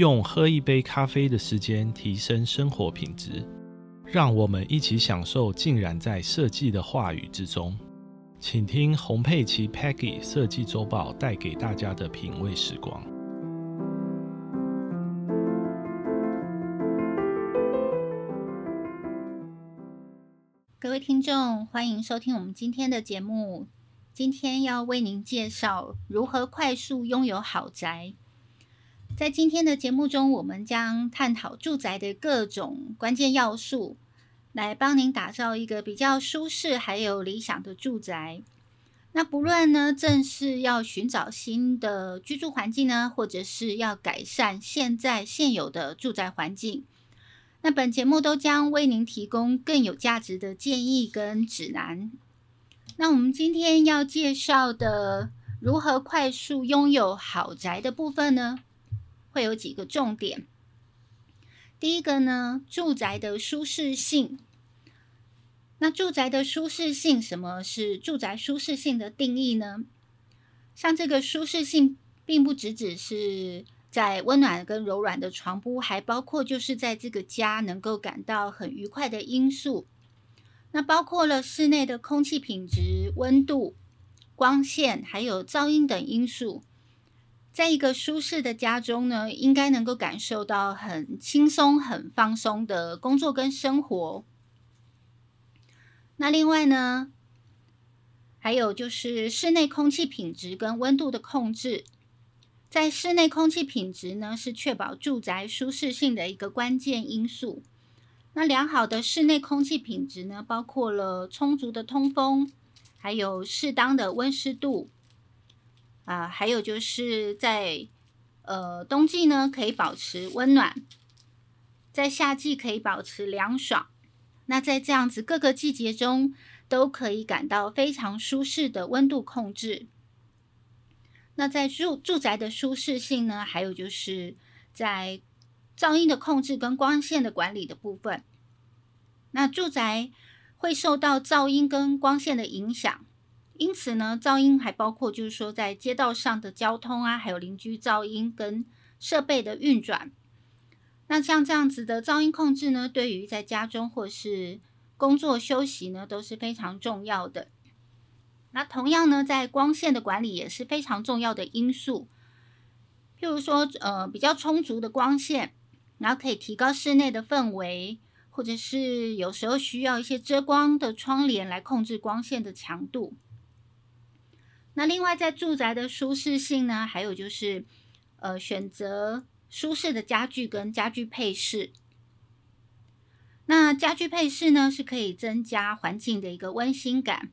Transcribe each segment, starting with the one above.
用喝一杯咖啡的时间提升生活品质，让我们一起享受浸染在设计的话语之中。请听洪佩奇 Peggy 设计周报带给大家的品味时光。各位听众，欢迎收听我们今天的节目。今天要为您介绍如何快速拥有豪宅。在今天的节目中，我们将探讨住宅的各种关键要素，来帮您打造一个比较舒适还有理想的住宅。那不论呢，正是要寻找新的居住环境呢，或者是要改善现在现有的住宅环境，那本节目都将为您提供更有价值的建议跟指南。那我们今天要介绍的如何快速拥有豪宅的部分呢？会有几个重点。第一个呢，住宅的舒适性。那住宅的舒适性，什么是住宅舒适性的定义呢？像这个舒适性，并不只只是在温暖跟柔软的床铺，还包括就是在这个家能够感到很愉快的因素。那包括了室内的空气品质、温度、光线，还有噪音等因素。在一个舒适的家中呢，应该能够感受到很轻松、很放松的工作跟生活。那另外呢，还有就是室内空气品质跟温度的控制。在室内空气品质呢，是确保住宅舒适性的一个关键因素。那良好的室内空气品质呢，包括了充足的通风，还有适当的温湿度。啊，还有就是在呃冬季呢，可以保持温暖；在夏季可以保持凉爽。那在这样子各个季节中，都可以感到非常舒适的温度控制。那在住住宅的舒适性呢，还有就是在噪音的控制跟光线的管理的部分。那住宅会受到噪音跟光线的影响。因此呢，噪音还包括就是说，在街道上的交通啊，还有邻居噪音跟设备的运转。那像这样子的噪音控制呢，对于在家中或是工作休息呢，都是非常重要的。那同样呢，在光线的管理也是非常重要的因素。譬如说，呃，比较充足的光线，然后可以提高室内的氛围，或者是有时候需要一些遮光的窗帘来控制光线的强度。那另外，在住宅的舒适性呢，还有就是，呃，选择舒适的家具跟家具配饰。那家具配饰呢，是可以增加环境的一个温馨感，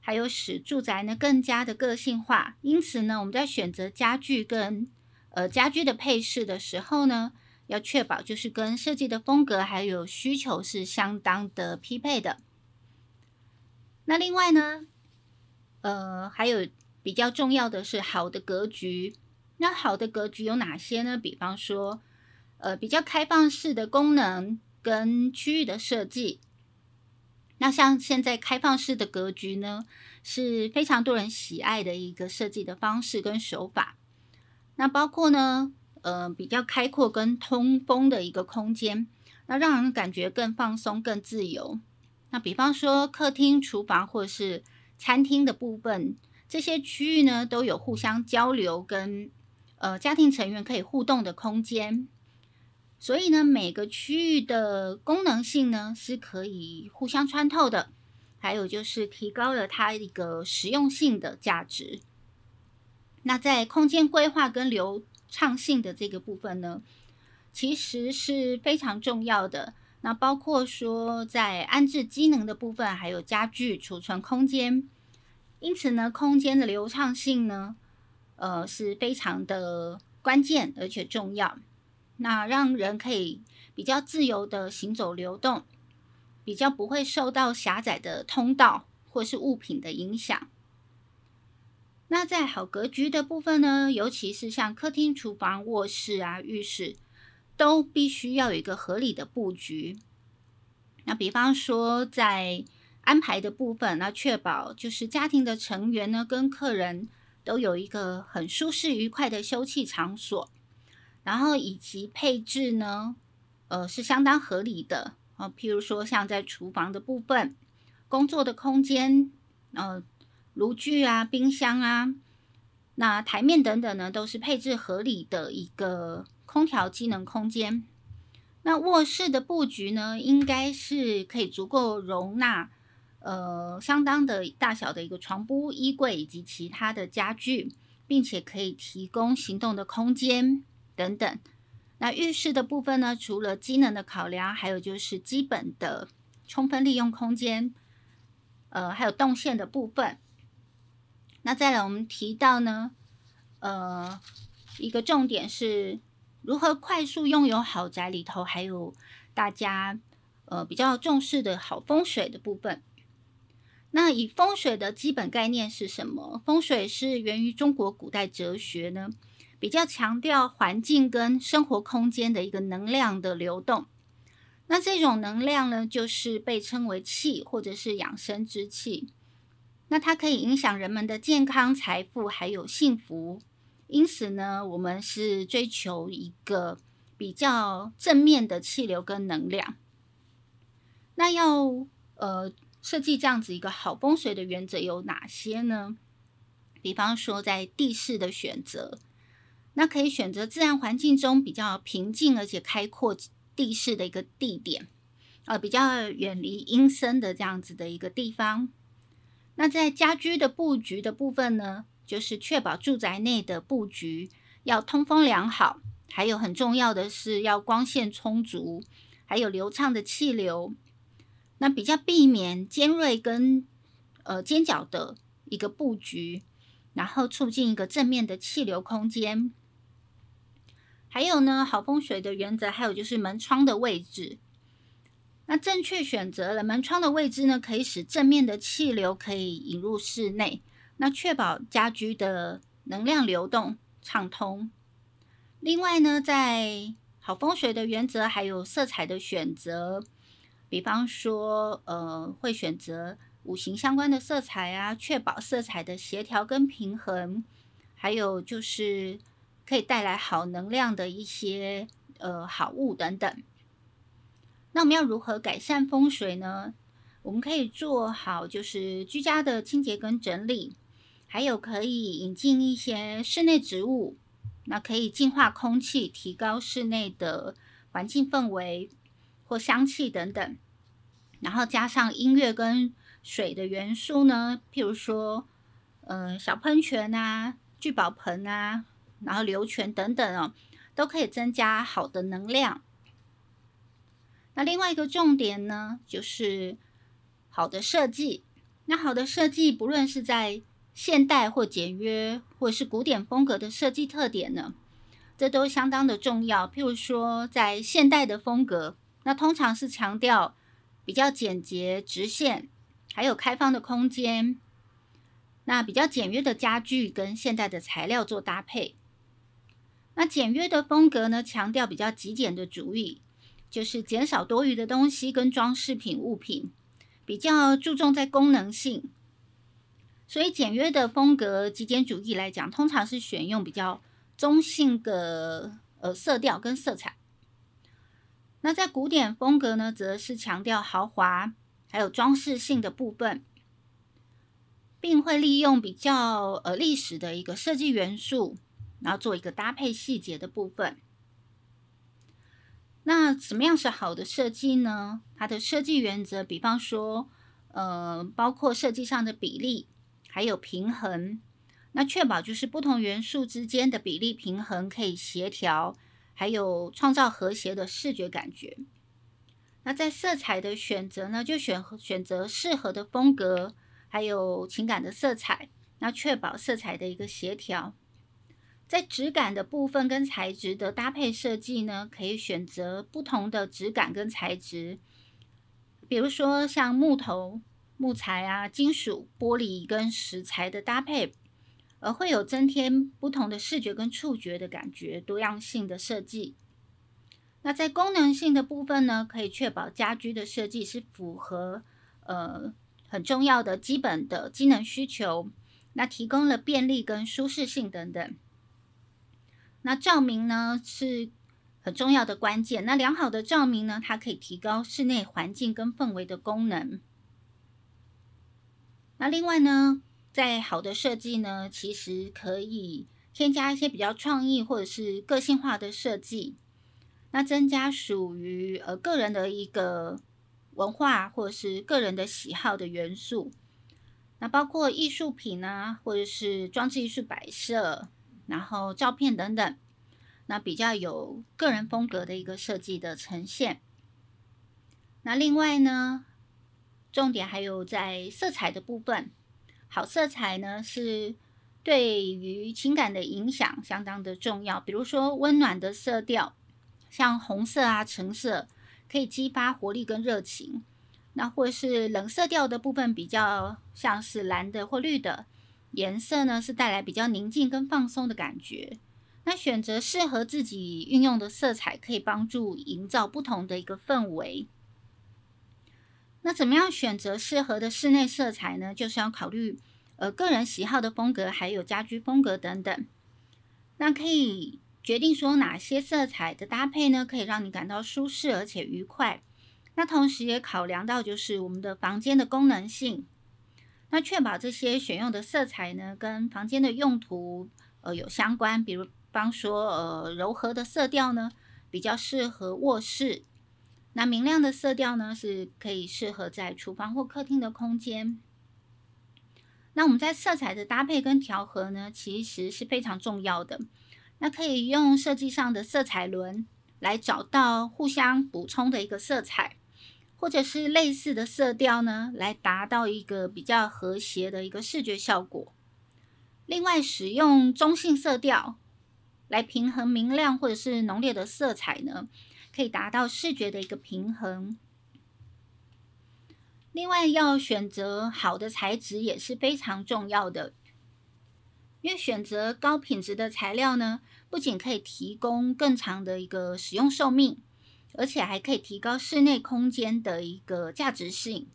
还有使住宅呢更加的个性化。因此呢，我们在选择家具跟呃家居的配饰的时候呢，要确保就是跟设计的风格还有需求是相当的匹配的。那另外呢？呃，还有比较重要的是好的格局。那好的格局有哪些呢？比方说，呃，比较开放式的功能跟区域的设计。那像现在开放式的格局呢，是非常多人喜爱的一个设计的方式跟手法。那包括呢，呃，比较开阔跟通风的一个空间，那让人感觉更放松、更自由。那比方说客厅、厨房或是餐厅的部分，这些区域呢都有互相交流跟呃家庭成员可以互动的空间，所以呢每个区域的功能性呢是可以互相穿透的，还有就是提高了它一个实用性的价值。那在空间规划跟流畅性的这个部分呢，其实是非常重要的。那包括说，在安置机能的部分，还有家具储存空间，因此呢，空间的流畅性呢，呃，是非常的关键而且重要。那让人可以比较自由的行走流动，比较不会受到狭窄的通道或是物品的影响。那在好格局的部分呢，尤其是像客厅、厨房、卧室啊、浴室。都必须要有一个合理的布局。那比方说，在安排的部分，那确保就是家庭的成员呢跟客人都有一个很舒适愉快的休憩场所。然后以及配置呢，呃，是相当合理的啊。譬如说，像在厨房的部分，工作的空间，呃，炉具啊、冰箱啊，那台面等等呢，都是配置合理的一个空调机能空间。那卧室的布局呢，应该是可以足够容纳，呃，相当的大小的一个床铺、衣柜以及其他的家具，并且可以提供行动的空间。等等，那浴室的部分呢？除了机能的考量，还有就是基本的充分利用空间，呃，还有动线的部分。那再来，我们提到呢，呃，一个重点是如何快速拥有豪宅里头，还有大家呃比较重视的好风水的部分。那以风水的基本概念是什么？风水是源于中国古代哲学呢？比较强调环境跟生活空间的一个能量的流动，那这种能量呢，就是被称为气或者是养生之气。那它可以影响人们的健康、财富还有幸福。因此呢，我们是追求一个比较正面的气流跟能量。那要呃设计这样子一个好风水的原则有哪些呢？比方说在地势的选择。那可以选择自然环境中比较平静而且开阔地势的一个地点，呃，比较远离阴森的这样子的一个地方。那在家居的布局的部分呢，就是确保住宅内的布局要通风良好，还有很重要的是要光线充足，还有流畅的气流。那比较避免尖锐跟呃尖角的一个布局，然后促进一个正面的气流空间。还有呢，好风水的原则，还有就是门窗的位置。那正确选择了门窗的位置呢，可以使正面的气流可以引入室内，那确保家居的能量流动畅通。另外呢，在好风水的原则，还有色彩的选择，比方说，呃，会选择五行相关的色彩啊，确保色彩的协调跟平衡。还有就是。可以带来好能量的一些呃好物等等。那我们要如何改善风水呢？我们可以做好就是居家的清洁跟整理，还有可以引进一些室内植物，那可以净化空气，提高室内的环境氛围或香气等等。然后加上音乐跟水的元素呢，譬如说呃小喷泉啊、聚宝盆啊。然后流泉等等哦，都可以增加好的能量。那另外一个重点呢，就是好的设计。那好的设计，不论是在现代或简约，或是古典风格的设计特点呢，这都相当的重要。譬如说，在现代的风格，那通常是强调比较简洁、直线，还有开放的空间。那比较简约的家具跟现代的材料做搭配。那简约的风格呢，强调比较极简的主义，就是减少多余的东西跟装饰品物品，比较注重在功能性。所以简约的风格，极简主义来讲，通常是选用比较中性的呃色调跟色彩。那在古典风格呢，则是强调豪华还有装饰性的部分，并会利用比较呃历史的一个设计元素。然后做一个搭配细节的部分。那什么样是好的设计呢？它的设计原则，比方说，呃，包括设计上的比例，还有平衡。那确保就是不同元素之间的比例平衡可以协调，还有创造和谐的视觉感觉。那在色彩的选择呢，就选选择适合的风格，还有情感的色彩。那确保色彩的一个协调。在质感的部分跟材质的搭配设计呢，可以选择不同的质感跟材质，比如说像木头、木材啊、金属、玻璃跟石材的搭配，而会有增添不同的视觉跟触觉的感觉，多样性的设计。那在功能性的部分呢，可以确保家居的设计是符合呃很重要的基本的机能需求，那提供了便利跟舒适性等等。那照明呢是很重要的关键。那良好的照明呢，它可以提高室内环境跟氛围的功能。那另外呢，在好的设计呢，其实可以添加一些比较创意或者是个性化的设计，那增加属于呃个人的一个文化或者是个人的喜好的元素。那包括艺术品啊，或者是装置艺术摆设。然后照片等等，那比较有个人风格的一个设计的呈现。那另外呢，重点还有在色彩的部分，好色彩呢是对于情感的影响相当的重要。比如说温暖的色调，像红色啊、橙色，可以激发活力跟热情。那或是冷色调的部分，比较像是蓝的或绿的。颜色呢是带来比较宁静跟放松的感觉。那选择适合自己运用的色彩，可以帮助营造不同的一个氛围。那怎么样选择适合的室内色彩呢？就是要考虑呃个人喜好的风格，还有家居风格等等。那可以决定说哪些色彩的搭配呢，可以让你感到舒适而且愉快。那同时也考量到就是我们的房间的功能性。那确保这些选用的色彩呢，跟房间的用途呃有相关，比如方说呃柔和的色调呢，比较适合卧室；那明亮的色调呢，是可以适合在厨房或客厅的空间。那我们在色彩的搭配跟调和呢，其实是非常重要的。那可以用设计上的色彩轮来找到互相补充的一个色彩。或者是类似的色调呢，来达到一个比较和谐的一个视觉效果。另外，使用中性色调来平衡明亮或者是浓烈的色彩呢，可以达到视觉的一个平衡。另外，要选择好的材质也是非常重要的，因为选择高品质的材料呢，不仅可以提供更长的一个使用寿命。而且还可以提高室内空间的一个价值性，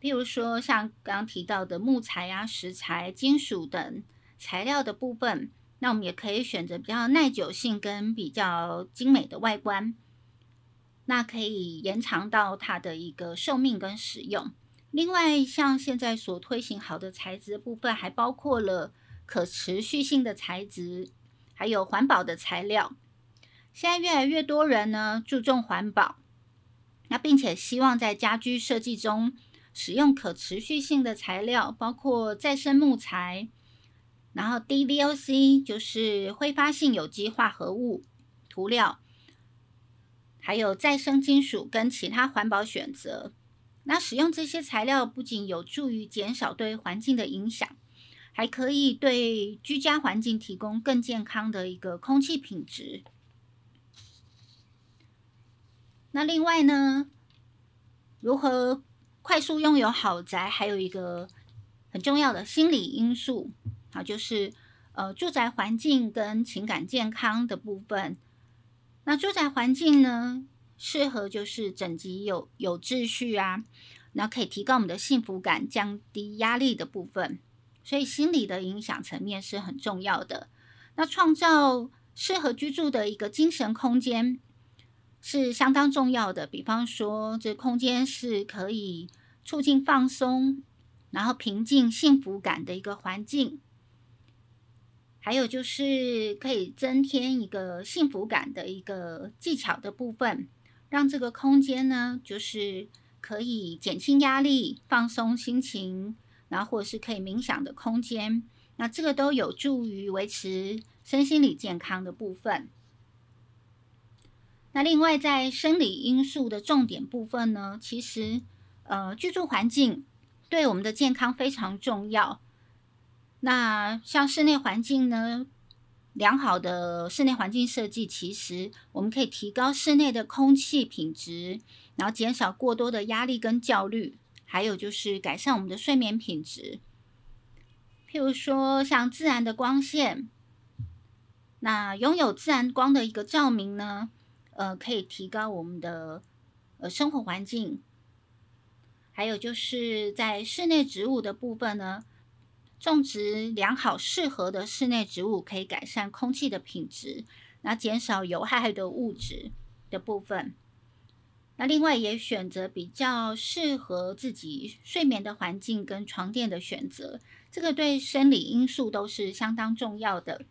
譬如说像刚刚提到的木材啊、石材、金属等材料的部分，那我们也可以选择比较耐久性跟比较精美的外观，那可以延长到它的一个寿命跟使用。另外，像现在所推行好的材质部分，还包括了可持续性的材质，还有环保的材料。现在越来越多人呢注重环保，那并且希望在家居设计中使用可持续性的材料，包括再生木材，然后 DVOC 就是挥发性有机化合物涂料，还有再生金属跟其他环保选择。那使用这些材料不仅有助于减少对环境的影响，还可以对居家环境提供更健康的一个空气品质。那另外呢，如何快速拥有豪宅，还有一个很重要的心理因素啊，就是呃住宅环境跟情感健康的部分。那住宅环境呢，适合就是整洁有有秩序啊，那可以提高我们的幸福感，降低压力的部分。所以心理的影响层面是很重要的。那创造适合居住的一个精神空间。是相当重要的。比方说，这空间是可以促进放松，然后平静、幸福感的一个环境。还有就是可以增添一个幸福感的一个技巧的部分，让这个空间呢，就是可以减轻压力、放松心情，然后或者是可以冥想的空间。那这个都有助于维持身心理健康的部分。那另外，在生理因素的重点部分呢，其实呃，居住环境对我们的健康非常重要。那像室内环境呢，良好的室内环境设计，其实我们可以提高室内的空气品质，然后减少过多的压力跟焦虑，还有就是改善我们的睡眠品质。譬如说，像自然的光线，那拥有自然光的一个照明呢。呃，可以提高我们的呃生活环境，还有就是在室内植物的部分呢，种植良好适合的室内植物，可以改善空气的品质，那减少有害的物质的部分。那另外也选择比较适合自己睡眠的环境跟床垫的选择，这个对生理因素都是相当重要的。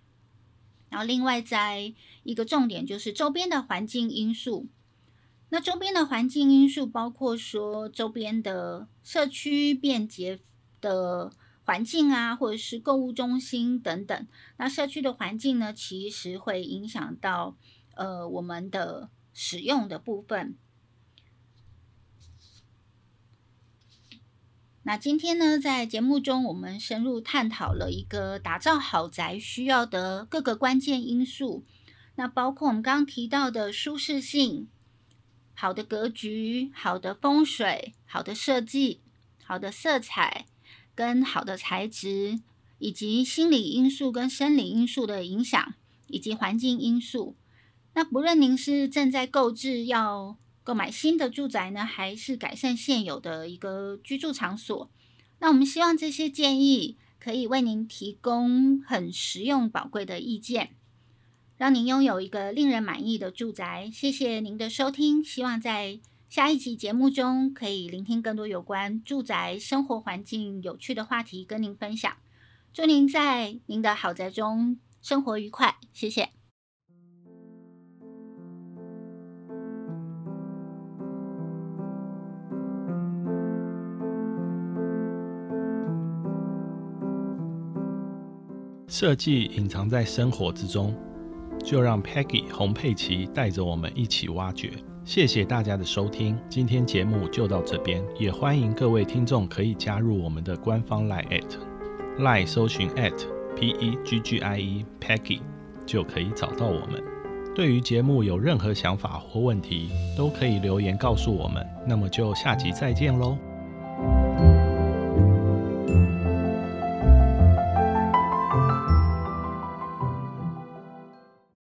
然后另外在一个重点就是周边的环境因素。那周边的环境因素包括说周边的社区便捷的环境啊，或者是购物中心等等。那社区的环境呢，其实会影响到呃我们的使用的部分。那今天呢，在节目中，我们深入探讨了一个打造豪宅需要的各个关键因素。那包括我们刚刚提到的舒适性、好的格局、好的风水、好的设计、好的色彩跟好的材质，以及心理因素跟生理因素的影响，以及环境因素。那不论您是正在购置要。购买新的住宅呢，还是改善现有的一个居住场所？那我们希望这些建议可以为您提供很实用、宝贵的意见，让您拥有一个令人满意的住宅。谢谢您的收听，希望在下一集节目中可以聆听更多有关住宅生活环境有趣的话题，跟您分享。祝您在您的豪宅中生活愉快，谢谢。设计隐藏在生活之中，就让 Peggy 洪佩奇带着我们一起挖掘。谢谢大家的收听，今天节目就到这边，也欢迎各位听众可以加入我们的官方 Line at Line 搜寻 at P E G G I E Peggy 就可以找到我们。对于节目有任何想法或问题，都可以留言告诉我们。那么就下集再见喽。